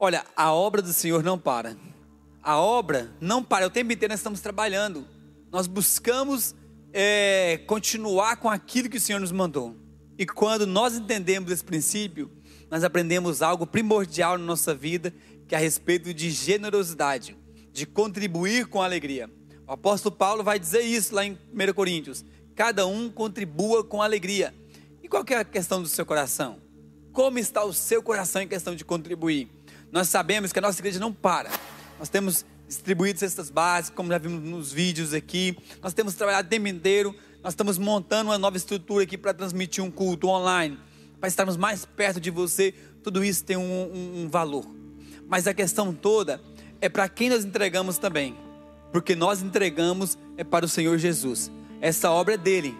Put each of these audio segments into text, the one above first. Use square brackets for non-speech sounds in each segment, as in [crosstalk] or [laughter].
Olha, a obra do Senhor não para. A obra não para. O tempo inteiro nós estamos trabalhando. Nós buscamos é, continuar com aquilo que o Senhor nos mandou. E quando nós entendemos esse princípio, nós aprendemos algo primordial na nossa vida, que é a respeito de generosidade, de contribuir com alegria. O apóstolo Paulo vai dizer isso lá em 1 Coríntios. Cada um contribua com alegria. E qual é a questão do seu coração? Como está o seu coração em questão de contribuir? Nós sabemos que a nossa igreja não para. Nós temos distribuído cestas básicas, como já vimos nos vídeos aqui. Nós temos trabalhado o tempo inteiro. Nós estamos montando uma nova estrutura aqui para transmitir um culto online, para estarmos mais perto de você. Tudo isso tem um, um, um valor. Mas a questão toda é para quem nós entregamos também. Porque nós entregamos é para o Senhor Jesus. Essa obra é dele.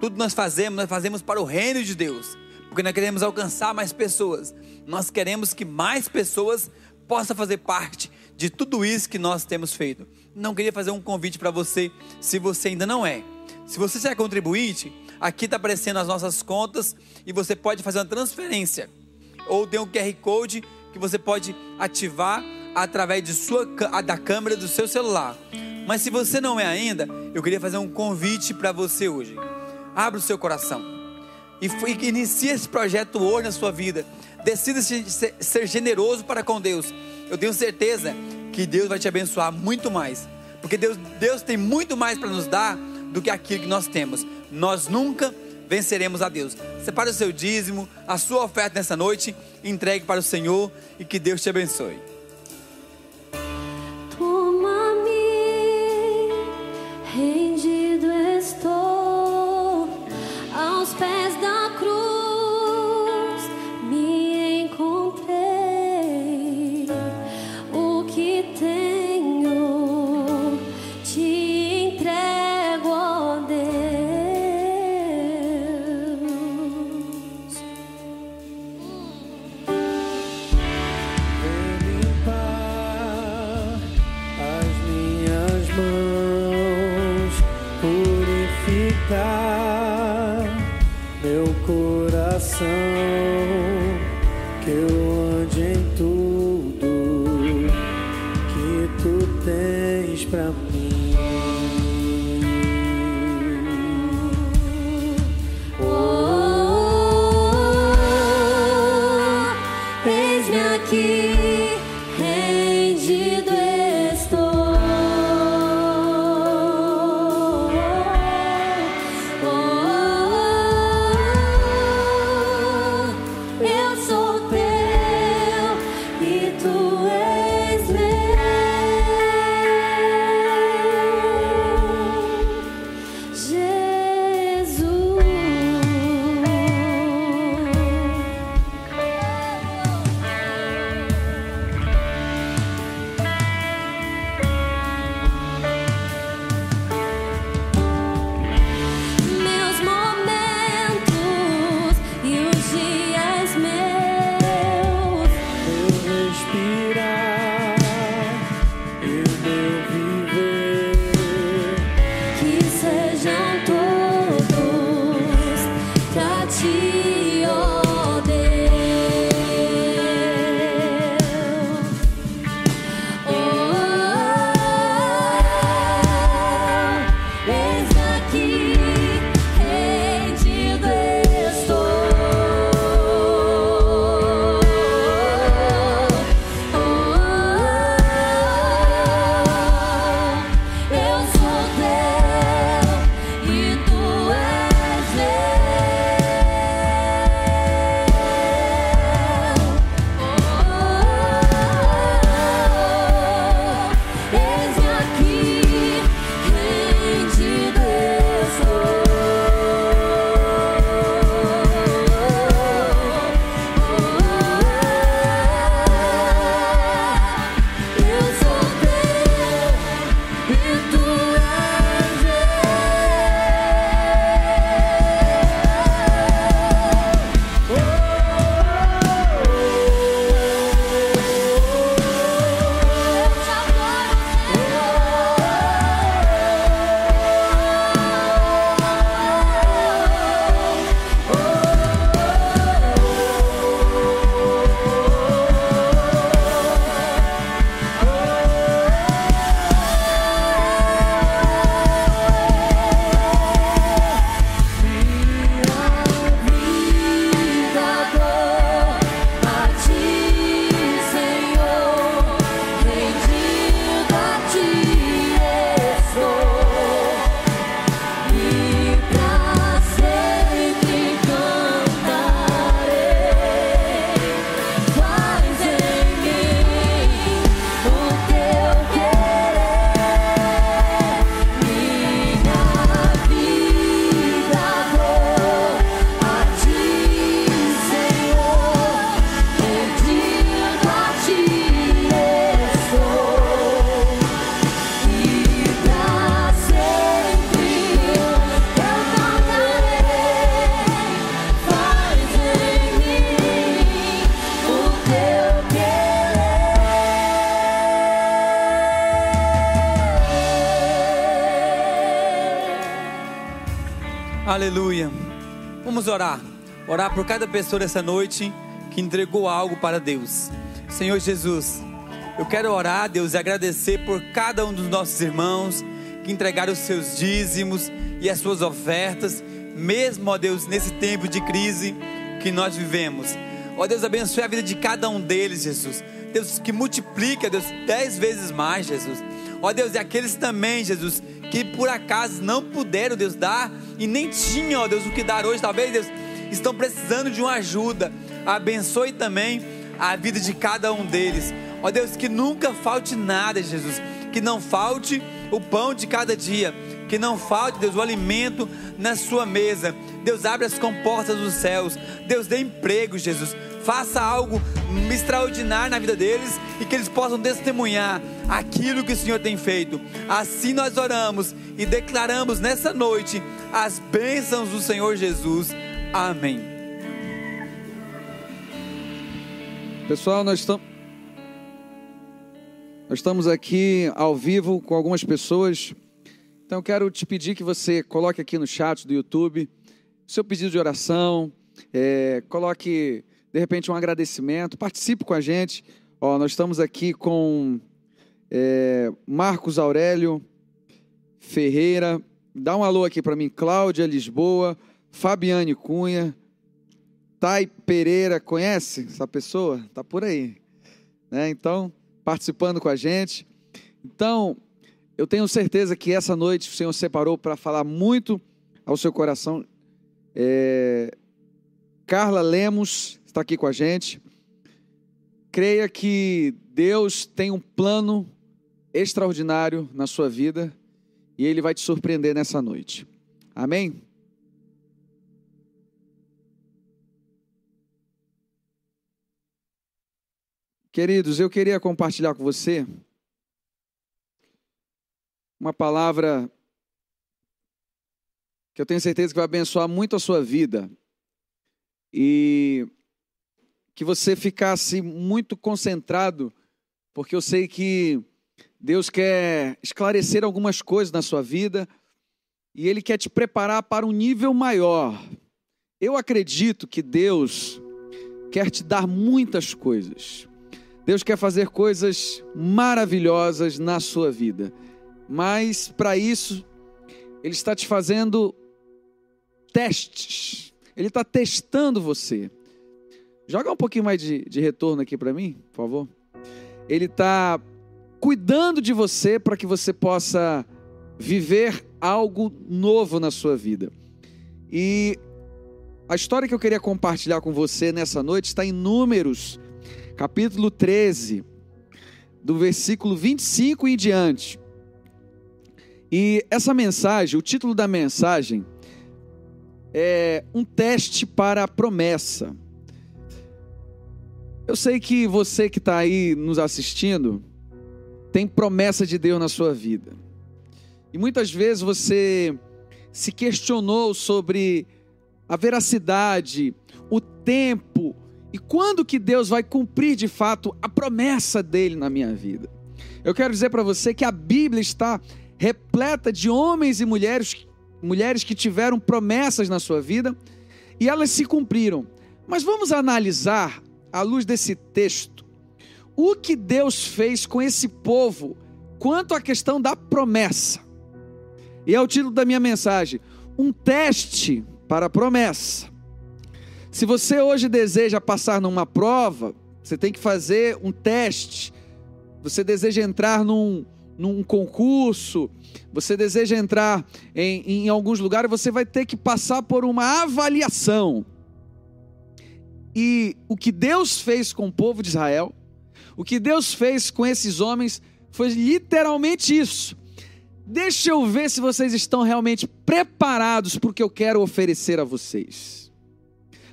Tudo nós fazemos, nós fazemos para o reino de Deus. Porque nós queremos alcançar mais pessoas. Nós queremos que mais pessoas possam fazer parte de tudo isso que nós temos feito. Não queria fazer um convite para você, se você ainda não é. Se você já é contribuinte, aqui está aparecendo as nossas contas e você pode fazer uma transferência. Ou tem um QR Code que você pode ativar através de sua, da câmera do seu celular. Mas se você não é ainda, eu queria fazer um convite para você hoje. Abra o seu coração e, inicie esse projeto hoje na sua vida. Decida ser, generoso para com Deus. Eu tenho certeza que Deus vai te abençoar muito mais. Porque Deus, Deus tem muito mais para nos dar do que aquilo que nós temos. Nós nunca venceremos a Deus. Separe o seu dízimo, a sua oferta nessa noite, entregue para o Senhor e que Deus te abençoe. coração. Orar por cada pessoa essa noite que entregou algo para Deus. Senhor Jesus, eu quero orar, Deus, e agradecer por cada um dos nossos irmãos que entregaram os seus dízimos e as suas ofertas, mesmo, ó Deus, nesse tempo de crise que nós vivemos. Ó Deus, abençoe a vida de cada um deles, Jesus. Deus, que multiplica, Deus, dez vezes mais, Jesus. Ó Deus, e aqueles também, Jesus, que por acaso não puderam, Deus, dar e nem tinham, ó Deus, o que dar hoje, talvez, Deus, estão precisando de uma ajuda. Abençoe também a vida de cada um deles. Ó Deus, que nunca falte nada, Jesus. Que não falte o pão de cada dia. Que não falte, Deus, o alimento na sua mesa. Deus, abre as comportas dos céus. Deus, dê emprego, Jesus. Faça algo extraordinário na vida deles e que eles possam testemunhar aquilo que o Senhor tem feito. Assim nós oramos e declaramos nessa noite as bênçãos do Senhor Jesus. Amém. Pessoal, nós estamos. Nós estamos aqui ao vivo com algumas pessoas. Então, quero te pedir que você coloque aqui no chat do YouTube seu pedido de oração, é, coloque de repente um agradecimento, participe com a gente. Ó, nós estamos aqui com é, Marcos Aurélio Ferreira, dá um alô aqui para mim, Cláudia Lisboa, Fabiane Cunha, Tai Pereira, conhece essa pessoa? Tá por aí, né? Então, participando com a gente. Então, eu tenho certeza que essa noite o Senhor separou para falar muito ao seu coração. É... Carla Lemos está aqui com a gente. Creia que Deus tem um plano extraordinário na sua vida e Ele vai te surpreender nessa noite. Amém? Queridos, eu queria compartilhar com você uma palavra que eu tenho certeza que vai abençoar muito a sua vida. E que você ficasse muito concentrado, porque eu sei que Deus quer esclarecer algumas coisas na sua vida e Ele quer te preparar para um nível maior. Eu acredito que Deus quer te dar muitas coisas. Deus quer fazer coisas maravilhosas na sua vida, mas para isso, Ele está te fazendo testes, Ele está testando você. Joga um pouquinho mais de, de retorno aqui para mim, por favor. Ele está cuidando de você para que você possa viver algo novo na sua vida. E a história que eu queria compartilhar com você nessa noite está em Números capítulo 13, do versículo 25 em diante. E essa mensagem, o título da mensagem é um teste para a promessa. Eu sei que você que está aí nos assistindo tem promessa de Deus na sua vida. E muitas vezes você se questionou sobre a veracidade, o tempo, e quando que Deus vai cumprir de fato a promessa dele na minha vida? Eu quero dizer para você que a Bíblia está repleta de homens e mulheres, mulheres que tiveram promessas na sua vida e elas se cumpriram. Mas vamos analisar, à luz desse texto, o que Deus fez com esse povo quanto à questão da promessa. E é o título da minha mensagem: um teste para a promessa. Se você hoje deseja passar numa prova, você tem que fazer um teste. Você deseja entrar num, num concurso, você deseja entrar em, em alguns lugares, você vai ter que passar por uma avaliação. E o que Deus fez com o povo de Israel, o que Deus fez com esses homens, foi literalmente isso. Deixa eu ver se vocês estão realmente preparados para o que eu quero oferecer a vocês.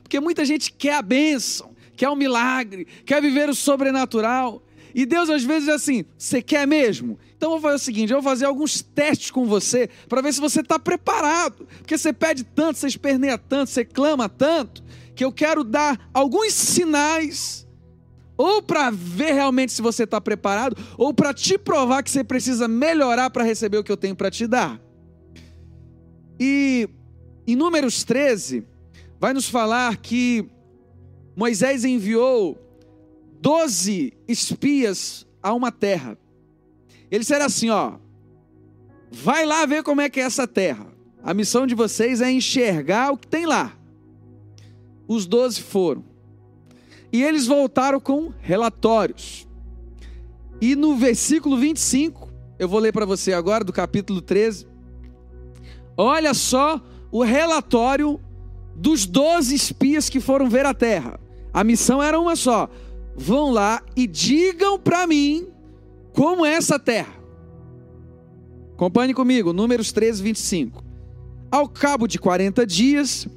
Porque muita gente quer a bênção, quer o um milagre, quer viver o sobrenatural. E Deus às vezes é assim: você quer mesmo? Então eu vou fazer o seguinte: eu vou fazer alguns testes com você para ver se você está preparado. Porque você pede tanto, você esperneia tanto, você clama tanto, que eu quero dar alguns sinais, ou para ver realmente se você está preparado, ou para te provar que você precisa melhorar para receber o que eu tenho para te dar. E em Números 13, vai nos falar que Moisés enviou 12 espias a uma terra. Eles disseram assim: ó, vai lá ver como é que é essa terra. A missão de vocês é enxergar o que tem lá. Os doze foram. E eles voltaram com relatórios. E no versículo 25, eu vou ler para você agora, do capítulo 13. Olha só o relatório dos doze espias que foram ver a terra. A missão era uma só: vão lá e digam para mim como é essa terra. Acompanhe comigo, Números 13, 25. Ao cabo de 40 dias,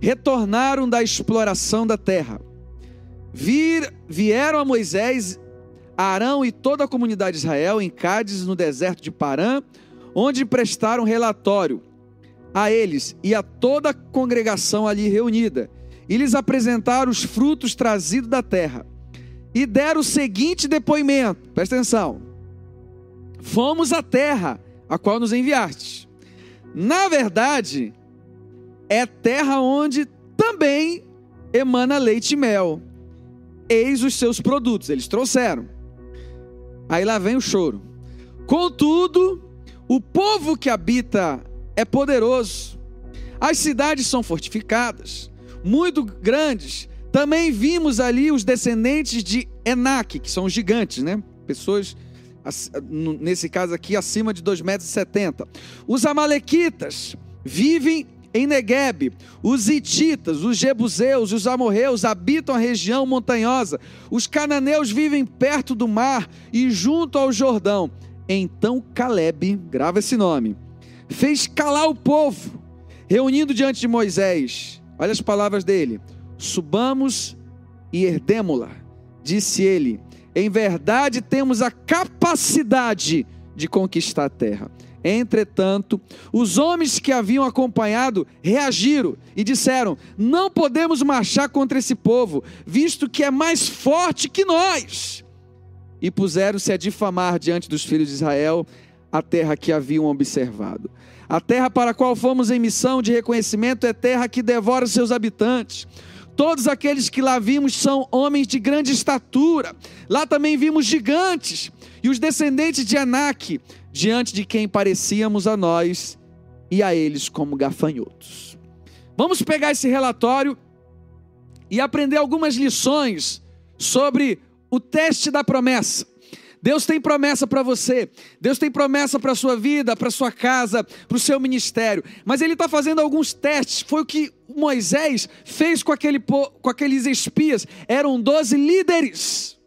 retornaram da exploração da terra. Vir, vieram a Moisés, Arão e toda a comunidade de Israel em Cádiz, no deserto de Parã, onde prestaram relatório a eles e a toda a congregação ali reunida. E lhes apresentaram os frutos trazidos da terra. E deram o seguinte depoimento: presta atenção. Fomos à terra a qual nos enviaste. Na verdade, é terra onde também emana leite e mel. Eis os seus produtos, eles trouxeram. Aí lá vem o choro. Contudo, o povo que habita é poderoso. As cidades são fortificadas, muito grandes. Também vimos ali os descendentes de Enac, que são gigantes, né? Pessoas nesse caso aqui, acima de 2,70 metros. Os amalequitas vivem em Negueb. Os ititas, os jebuseus, os amorreus habitam a região montanhosa. Os cananeus vivem perto do mar e junto ao Jordão. Então Caleb, grava esse nome, fez calar o povo, reunindo diante de Moisés. Olha as palavras dele: Subamos e herdemo-la. Disse ele: em verdade, temos a capacidade de conquistar a terra. Entretanto, os homens que haviam acompanhado reagiram e disseram: Não podemos marchar contra esse povo, visto que é mais forte que nós. E puseram-se a difamar diante dos filhos de Israel a terra que haviam observado. A terra para a qual fomos em missão de reconhecimento é terra que devora seus habitantes. Todos aqueles que lá vimos são homens de grande estatura. Lá também vimos gigantes e os descendentes de Anak, diante de quem parecíamos a nós e a eles como gafanhotos. Vamos pegar esse relatório e aprender algumas lições sobre o teste da promessa. Deus tem promessa para você, Deus tem promessa para a sua vida, para a sua casa, para o seu ministério, mas Ele está fazendo alguns testes. Foi o que Moisés fez com, aquele, com aqueles espias, eram doze líderes.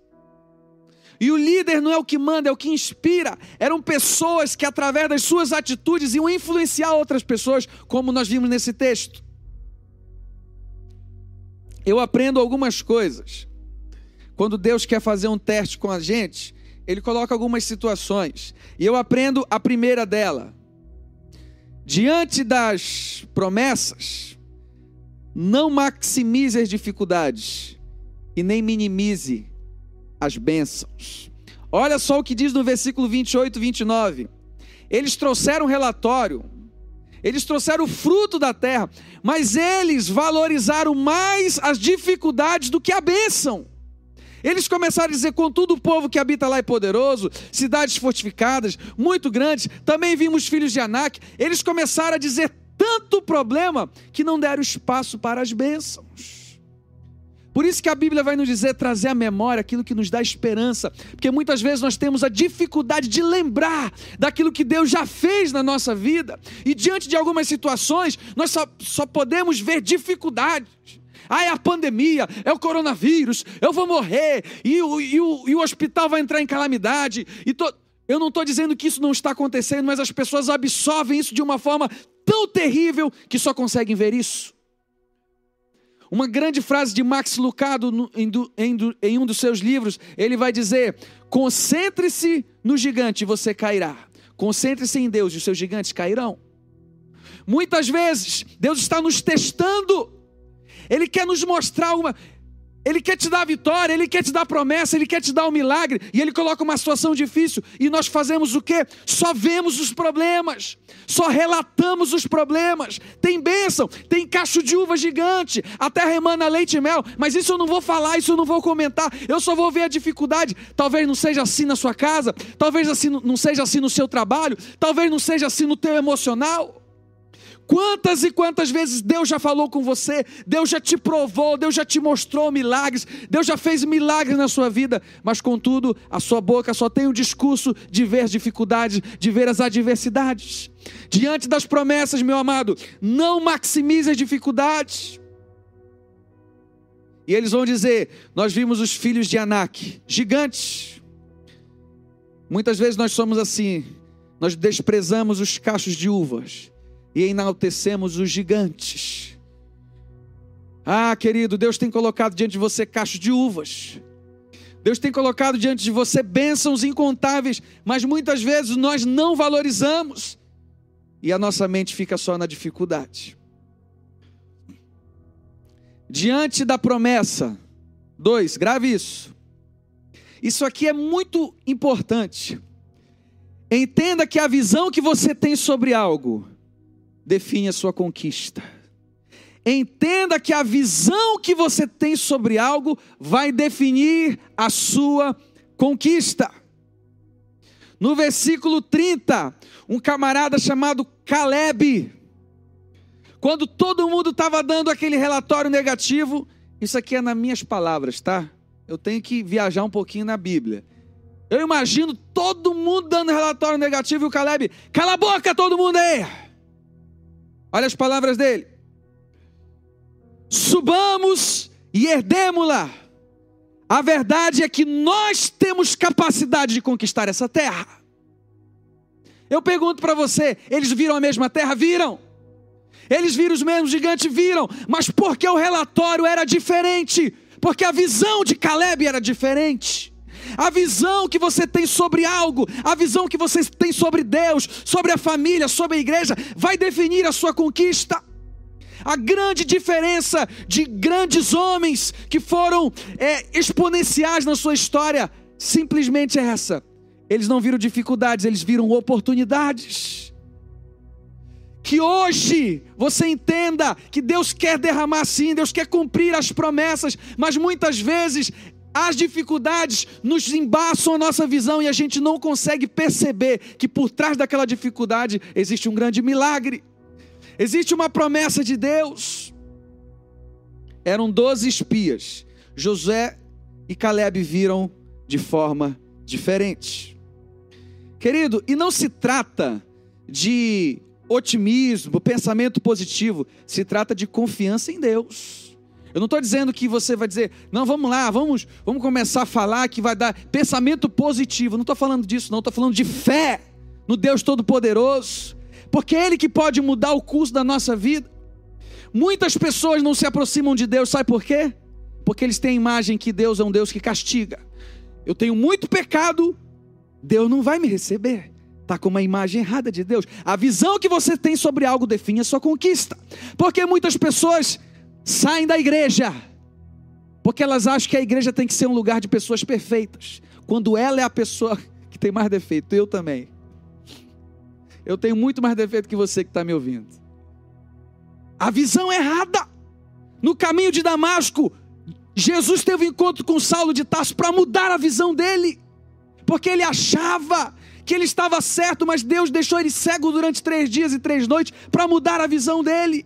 E o líder não é o que manda, é o que inspira. Eram pessoas que, através das suas atitudes, iam influenciar outras pessoas, como nós vimos nesse texto. Eu aprendo algumas coisas. Quando Deus quer fazer um teste com a gente, ele coloca algumas situações. E eu aprendo a primeira dela. Diante das promessas, não maximize as dificuldades e nem minimize as bênçãos. Olha só o que diz no versículo 28 e 29. Eles trouxeram um relatório, eles trouxeram o fruto da terra, mas eles valorizaram mais as dificuldades do que a bênção. Eles começaram a dizer: contudo, o povo que habita lá é poderoso, cidades fortificadas, muito grandes. Também vimos filhos de Anak. Eles começaram a dizer tanto problema que não deram espaço para as bênçãos. Por isso que a Bíblia vai nos dizer trazer à memória aquilo que nos dá esperança, porque muitas vezes nós temos a dificuldade de lembrar daquilo que Deus já fez na nossa vida, e diante de algumas situações, nós só, só podemos ver dificuldades. Ah, é a pandemia, é o coronavírus, eu vou morrer, e o, e o, e o hospital vai entrar em calamidade. E. Eu não estou dizendo que isso não está acontecendo, mas as pessoas absorvem isso de uma forma tão terrível que só conseguem ver isso. Uma grande frase de Max Lucado em um dos seus livros, ele vai dizer: concentre-se no gigante e você cairá. Concentre-se em Deus e os seus gigantes cairão. Muitas vezes, Deus está nos testando ele quer nos mostrar uma. Ele quer te dar a vitória, Ele quer te dar a promessa, Ele quer te dar o um milagre, e Ele coloca uma situação difícil, e nós fazemos o quê? Só vemos os problemas, só relatamos os problemas. Tem bênção, tem cacho de uva gigante, a terra emana leite e mel, mas isso eu não vou falar, isso eu não vou comentar, eu só vou ver a dificuldade. Talvez não seja assim na sua casa, talvez assim, não seja assim no seu trabalho, talvez não seja assim no teu emocional. Quantas e quantas vezes Deus já falou com você, Deus já te provou, Deus já te mostrou milagres, Deus já fez milagres na sua vida, mas contudo, a sua boca só tem o discurso de ver as dificuldades, de ver as adversidades. Diante das promessas, meu amado, não maximize as dificuldades. E eles vão dizer: Nós vimos os filhos de Anak, gigantes. Muitas vezes nós somos assim, nós desprezamos os cachos de uvas e enaltecemos os gigantes. Ah, querido, Deus tem colocado diante de você cachos de uvas. Deus tem colocado diante de você bênçãos incontáveis, mas muitas vezes nós não valorizamos e a nossa mente fica só na dificuldade. Diante da promessa, dois, grave isso. Isso aqui é muito importante. Entenda que a visão que você tem sobre algo define a sua conquista. Entenda que a visão que você tem sobre algo vai definir a sua conquista. No versículo 30, um camarada chamado Caleb, quando todo mundo estava dando aquele relatório negativo, isso aqui é nas minhas palavras, tá? Eu tenho que viajar um pouquinho na Bíblia. Eu imagino todo mundo dando relatório negativo e o Caleb, cala a boca todo mundo aí! Olha as palavras dele. Subamos e herdemos-la. A verdade é que nós temos capacidade de conquistar essa terra. Eu pergunto para você: eles viram a mesma terra? Viram. Eles viram os mesmos gigantes? Viram. Mas porque o relatório era diferente? Porque a visão de Caleb era diferente. A visão que você tem sobre algo, a visão que você tem sobre Deus, sobre a família, sobre a igreja, vai definir a sua conquista. A grande diferença de grandes homens que foram é, exponenciais na sua história simplesmente é essa: eles não viram dificuldades, eles viram oportunidades. Que hoje você entenda que Deus quer derramar sim, Deus quer cumprir as promessas, mas muitas vezes as dificuldades nos embaçam a nossa visão e a gente não consegue perceber que por trás daquela dificuldade existe um grande milagre, existe uma promessa de Deus. Eram doze espias, Josué e Caleb viram de forma diferente. Querido, e não se trata de otimismo, pensamento positivo, se trata de confiança em Deus. Eu não estou dizendo que você vai dizer, não, vamos lá, vamos, vamos começar a falar que vai dar pensamento positivo. Não estou falando disso, não. Estou falando de fé no Deus Todo-Poderoso, porque é Ele que pode mudar o curso da nossa vida. Muitas pessoas não se aproximam de Deus, sabe por quê? Porque eles têm a imagem que Deus é um Deus que castiga. Eu tenho muito pecado, Deus não vai me receber. Está com uma imagem errada de Deus. A visão que você tem sobre algo define a sua conquista. Porque muitas pessoas saem da igreja, porque elas acham que a igreja tem que ser um lugar de pessoas perfeitas, quando ela é a pessoa [laughs] que tem mais defeito, eu também. Eu tenho muito mais defeito que você que está me ouvindo. A visão errada. No caminho de Damasco, Jesus teve um encontro com Saulo de Tarso para mudar a visão dele, porque ele achava que ele estava certo, mas Deus deixou ele cego durante três dias e três noites para mudar a visão dele.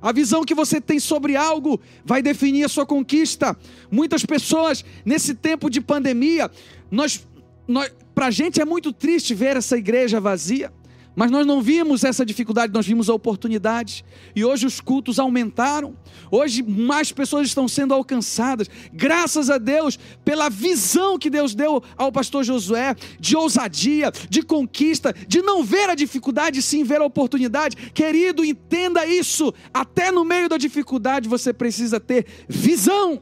A visão que você tem sobre algo vai definir a sua conquista. Muitas pessoas, nesse tempo de pandemia, nós, nós, para a gente é muito triste ver essa igreja vazia. Mas nós não vimos essa dificuldade, nós vimos a oportunidade. E hoje os cultos aumentaram. Hoje mais pessoas estão sendo alcançadas. Graças a Deus pela visão que Deus deu ao pastor Josué de ousadia, de conquista, de não ver a dificuldade, sim ver a oportunidade. Querido, entenda isso. Até no meio da dificuldade você precisa ter visão.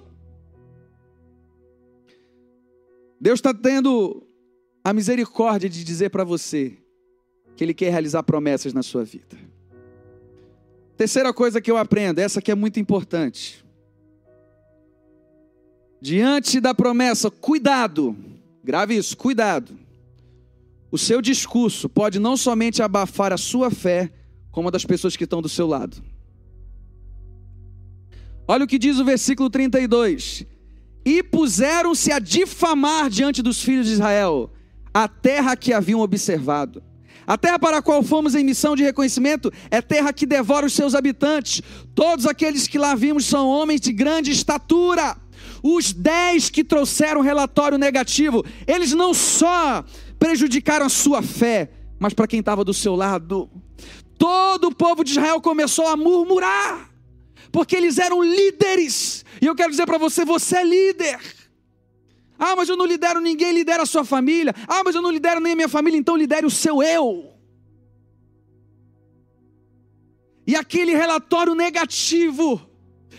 Deus está tendo a misericórdia de dizer para você que Ele quer realizar promessas na sua vida. Terceira coisa que eu aprendo, essa que é muito importante. Diante da promessa, cuidado, grave isso, cuidado. O seu discurso pode não somente abafar a sua fé, como a das pessoas que estão do seu lado. Olha o que diz o versículo 32. E puseram-se a difamar diante dos filhos de Israel a terra que haviam observado. A terra para a qual fomos em missão de reconhecimento é terra que devora os seus habitantes. Todos aqueles que lá vimos são homens de grande estatura. Os dez que trouxeram relatório negativo, eles não só prejudicaram a sua fé, mas para quem estava do seu lado, todo o povo de Israel começou a murmurar, porque eles eram líderes. E eu quero dizer para você: você é líder. Ah, mas eu não lidero ninguém, lidera a sua família. Ah, mas eu não lidero nem a minha família, então lidere o seu eu. E aquele relatório negativo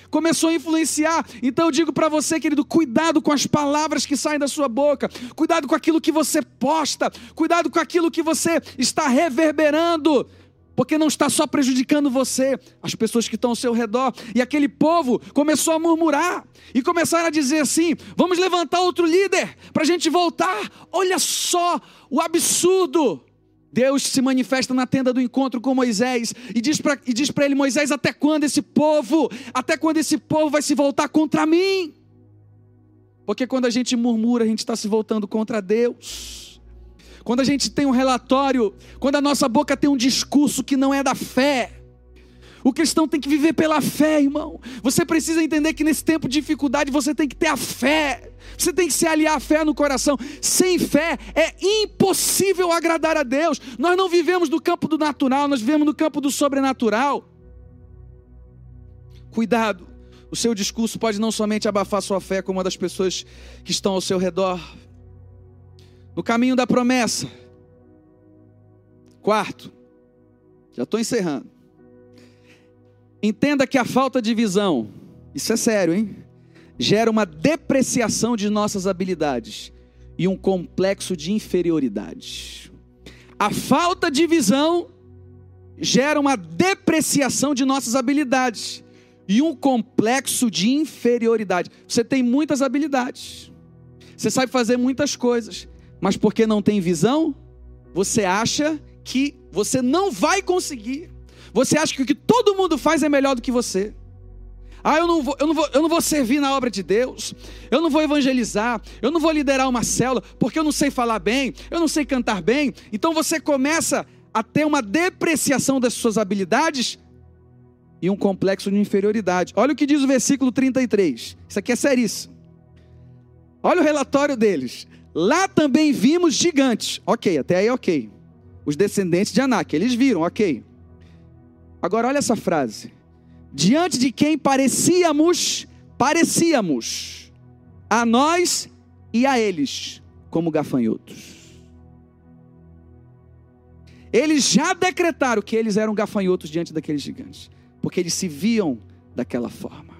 começou a influenciar. Então eu digo para você, querido, cuidado com as palavras que saem da sua boca, cuidado com aquilo que você posta, cuidado com aquilo que você está reverberando porque não está só prejudicando você, as pessoas que estão ao seu redor. E aquele povo começou a murmurar e começaram a dizer assim: vamos levantar outro líder para a gente voltar. Olha só o absurdo. Deus se manifesta na tenda do encontro com Moisés e diz para ele: Moisés, até quando esse povo, até quando esse povo vai se voltar contra mim? Porque quando a gente murmura, a gente está se voltando contra Deus quando a gente tem um relatório, quando a nossa boca tem um discurso que não é da fé. O cristão tem que viver pela fé, irmão. Você precisa entender que nesse tempo de dificuldade você tem que ter a fé. Você tem que se aliar à fé no coração. Sem fé é impossível agradar a Deus. Nós não vivemos no campo do natural, nós vivemos no campo do sobrenatural. Cuidado. O seu discurso pode não somente abafar sua fé, como a das pessoas que estão ao seu redor no caminho da promessa. Quarto, já estou encerrando. Entenda que a falta de visão, isso é sério, hein? Gera uma depreciação de nossas habilidades e um complexo de inferioridade. A falta de visão gera uma depreciação de nossas habilidades e um complexo de inferioridade. Você tem muitas habilidades, você sabe fazer muitas coisas, mas porque não tem visão, você acha que você não vai conseguir. Você acha que o que todo mundo faz é melhor do que você. Ah, eu não, vou, eu, não vou, eu não vou servir na obra de Deus, eu não vou evangelizar, eu não vou liderar uma célula, porque eu não sei falar bem, eu não sei cantar bem. Então você começa a ter uma depreciação das suas habilidades e um complexo de inferioridade. Olha o que diz o versículo 33. Isso aqui é seríssimo. Olha o relatório deles. Lá também vimos gigantes. Ok, até aí ok. Os descendentes de Anak, eles viram, ok. Agora olha essa frase. Diante de quem parecíamos, parecíamos a nós e a eles como gafanhotos. Eles já decretaram que eles eram gafanhotos diante daqueles gigantes, porque eles se viam daquela forma.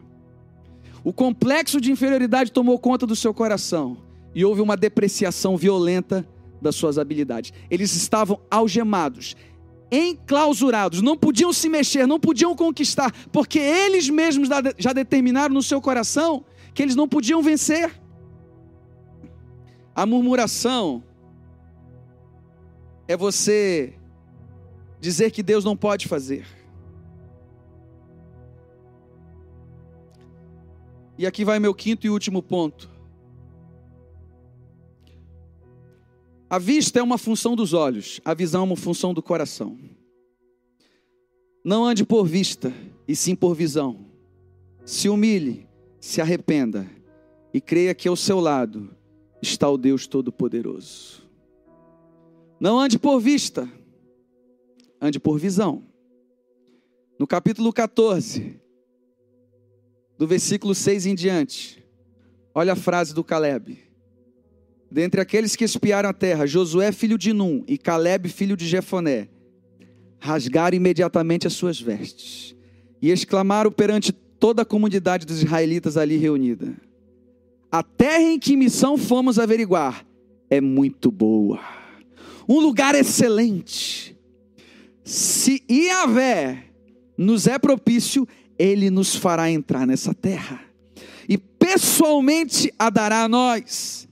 O complexo de inferioridade tomou conta do seu coração e houve uma depreciação violenta das suas habilidades. Eles estavam algemados, enclausurados, não podiam se mexer, não podiam conquistar, porque eles mesmos já determinaram no seu coração que eles não podiam vencer. A murmuração é você dizer que Deus não pode fazer. E aqui vai meu quinto e último ponto. A vista é uma função dos olhos, a visão é uma função do coração. Não ande por vista, e sim por visão. Se humilhe, se arrependa e creia que ao seu lado está o Deus Todo-Poderoso. Não ande por vista, ande por visão. No capítulo 14, do versículo 6 em diante, olha a frase do Caleb. Dentre aqueles que espiaram a terra, Josué, filho de Num, e Caleb, filho de Jefoné, rasgaram imediatamente as suas vestes e exclamaram perante toda a comunidade dos israelitas ali reunida: A terra em que missão fomos averiguar é muito boa, um lugar excelente. Se Iavé nos é propício, ele nos fará entrar nessa terra pessoalmente a dará a nós.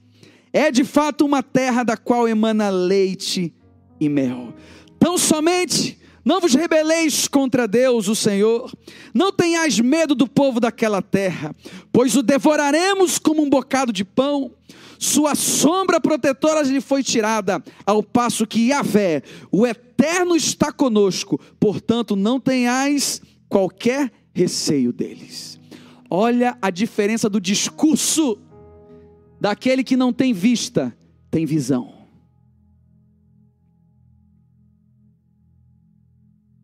É de fato uma terra da qual emana leite e mel. Tão somente não vos rebeleis contra Deus, o Senhor. Não tenhais medo do povo daquela terra, pois o devoraremos como um bocado de pão. Sua sombra protetora lhe foi tirada, ao passo que Yahvé, o Eterno, está conosco. Portanto, não tenhais qualquer receio deles. Olha a diferença do discurso daquele que não tem vista, tem visão.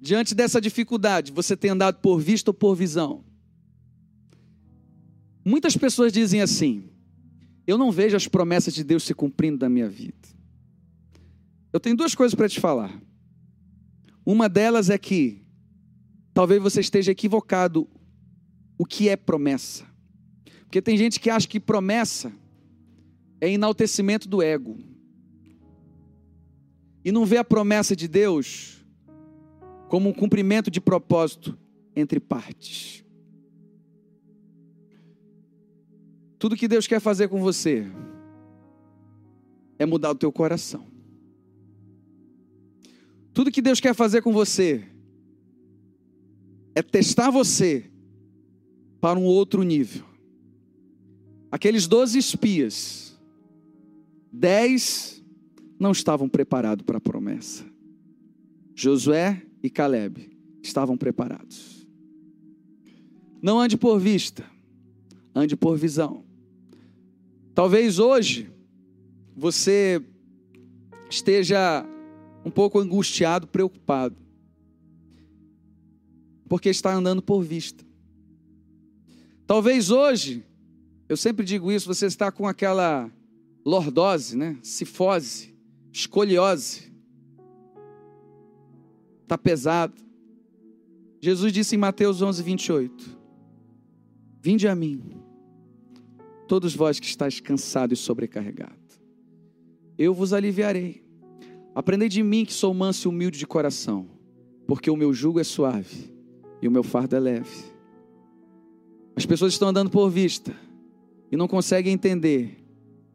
Diante dessa dificuldade, você tem andado por vista ou por visão? Muitas pessoas dizem assim: eu não vejo as promessas de Deus se cumprindo na minha vida. Eu tenho duas coisas para te falar. Uma delas é que talvez você esteja equivocado o que é promessa. Porque tem gente que acha que promessa é enaltecimento do ego. E não vê a promessa de Deus como um cumprimento de propósito entre partes. Tudo que Deus quer fazer com você é mudar o teu coração. Tudo que Deus quer fazer com você é testar você para um outro nível. Aqueles doze espias, dez não estavam preparados para a promessa. Josué e Caleb estavam preparados. Não ande por vista, ande por visão. Talvez hoje você esteja um pouco angustiado, preocupado, porque está andando por vista. Talvez hoje, eu sempre digo isso, você está com aquela lordose, né? Cifose, escoliose está pesado. Jesus disse em Mateus 11, 28: Vinde a mim, todos vós que estáis cansados e sobrecarregados, eu vos aliviarei. Aprendei de mim que sou manso e humilde de coração, porque o meu jugo é suave e o meu fardo é leve. As pessoas estão andando por vista e não conseguem entender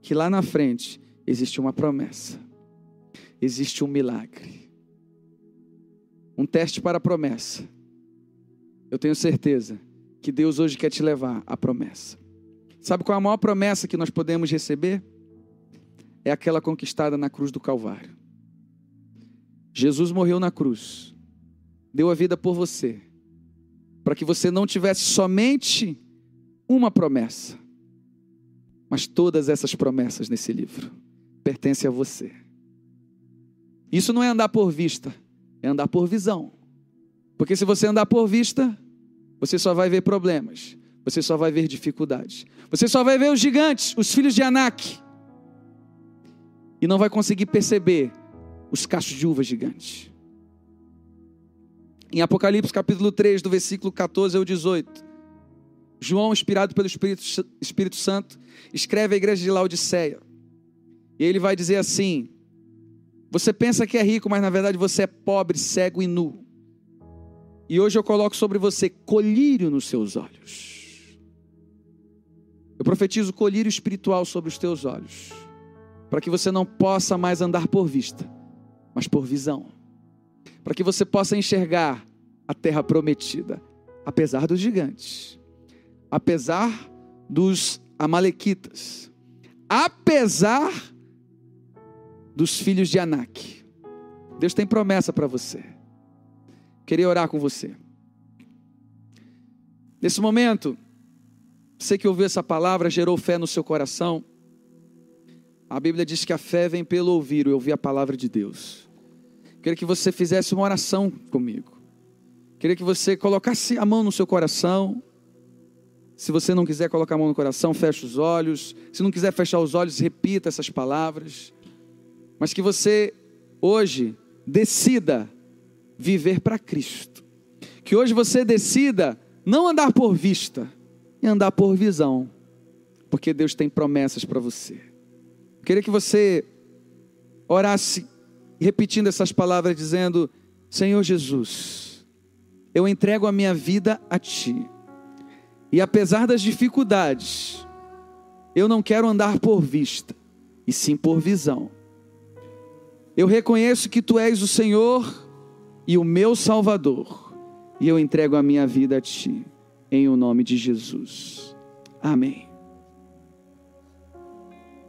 que lá na frente existe uma promessa, existe um milagre um teste para a promessa. Eu tenho certeza que Deus hoje quer te levar à promessa. Sabe qual é a maior promessa que nós podemos receber? É aquela conquistada na cruz do Calvário. Jesus morreu na cruz, deu a vida por você, para que você não tivesse somente uma promessa, mas todas essas promessas nesse livro pertencem a você. Isso não é andar por vista, é andar por visão. Porque se você andar por vista, você só vai ver problemas, você só vai ver dificuldades, você só vai ver os gigantes, os filhos de Anak, e não vai conseguir perceber os cachos de uva gigantes. Em Apocalipse capítulo 3, do versículo 14 ao 18, João, inspirado pelo Espírito, Espírito Santo, escreve à igreja de Laodiceia. E ele vai dizer assim: você pensa que é rico, mas na verdade você é pobre, cego e nu. E hoje eu coloco sobre você colírio nos seus olhos. Eu profetizo colírio espiritual sobre os teus olhos, para que você não possa mais andar por vista, mas por visão. Para que você possa enxergar a terra prometida, apesar dos gigantes, apesar dos amalequitas, apesar dos filhos de Anak. Deus tem promessa para você. Queria orar com você. Nesse momento, você que ouviu essa palavra gerou fé no seu coração. A Bíblia diz que a fé vem pelo ouvir, e ouvir a palavra de Deus. Queria que você fizesse uma oração comigo. Queria que você colocasse a mão no seu coração. Se você não quiser colocar a mão no coração, feche os olhos. Se não quiser fechar os olhos, repita essas palavras mas que você hoje decida viver para Cristo. Que hoje você decida não andar por vista, e andar por visão, porque Deus tem promessas para você. Eu queria que você orasse repetindo essas palavras, dizendo: Senhor Jesus, eu entrego a minha vida a Ti, e apesar das dificuldades, Eu não quero andar por vista, e sim por visão. Eu reconheço que tu és o Senhor e o meu Salvador, e eu entrego a minha vida a ti, em o nome de Jesus. Amém.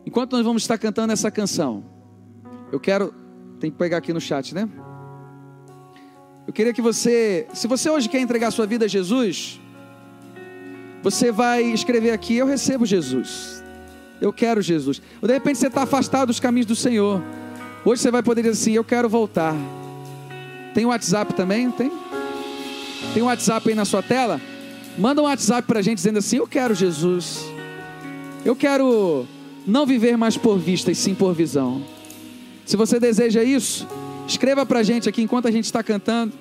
Enquanto nós vamos estar cantando essa canção, eu quero. Tem que pegar aqui no chat, né? Eu queria que você, se você hoje quer entregar sua vida a Jesus, você vai escrever aqui: Eu recebo Jesus. Eu quero Jesus. Ou de repente você está afastado dos caminhos do Senhor. Hoje você vai poder dizer assim: Eu quero voltar. Tem um WhatsApp também? Tem? Tem um WhatsApp aí na sua tela? Manda um WhatsApp para a gente dizendo assim: Eu quero Jesus. Eu quero não viver mais por vista e sim por visão. Se você deseja isso, escreva para a gente aqui enquanto a gente está cantando.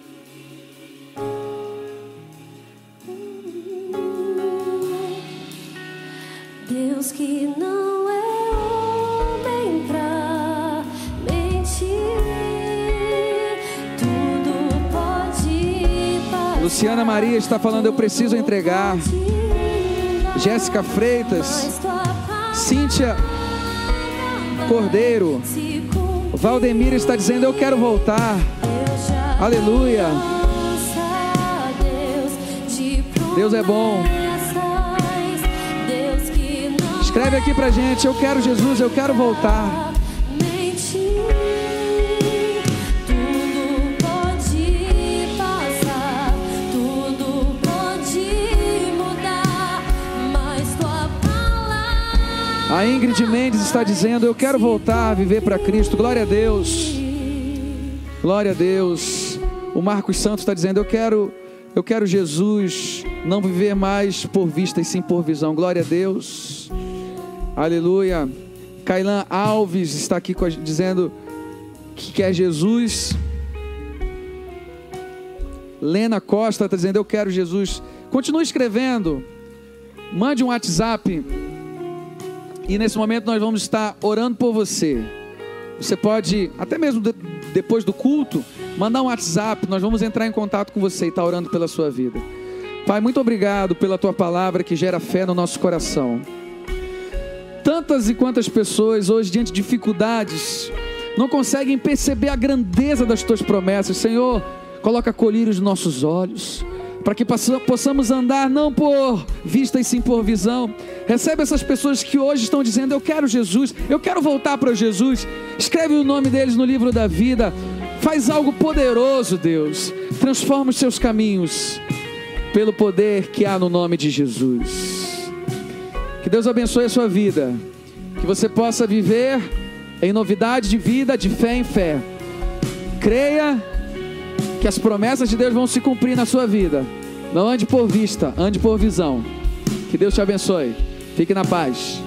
Deus que não é homem pra mentir, tudo pode passar. Luciana Maria está falando, eu preciso entregar. Jéssica Freitas, Cíntia Cordeiro, Valdemir está dizendo, eu quero voltar. Aleluia. Deus é bom. Escreve aqui pra gente, eu quero Jesus, eu quero voltar. A Ingrid Mendes está dizendo, eu quero voltar a viver para Cristo. Glória a Deus. Glória a Deus. O Marcos Santos está dizendo, eu quero, eu quero Jesus, não viver mais por vista e sim por visão. Glória a Deus. Aleluia. Kailan Alves está aqui a- dizendo que quer Jesus. Lena Costa está dizendo, eu quero Jesus. Continue escrevendo. Mande um WhatsApp. E nesse momento nós vamos estar orando por você. Você pode, até mesmo de- depois do culto, mandar um WhatsApp. Nós vamos entrar em contato com você e estar orando pela sua vida. Pai, muito obrigado pela tua palavra que gera fé no nosso coração. Tantas e quantas pessoas hoje, diante de dificuldades, não conseguem perceber a grandeza das tuas promessas. Senhor, coloca colírios nos nossos olhos, para que possa- possamos andar não por vista e sim por visão. Recebe essas pessoas que hoje estão dizendo: Eu quero Jesus, eu quero voltar para Jesus. Escreve o nome deles no livro da vida. Faz algo poderoso, Deus. Transforma os seus caminhos pelo poder que há no nome de Jesus. Que Deus abençoe a sua vida. Que você possa viver em novidade de vida, de fé em fé. Creia que as promessas de Deus vão se cumprir na sua vida. Não ande por vista, ande por visão. Que Deus te abençoe. Fique na paz.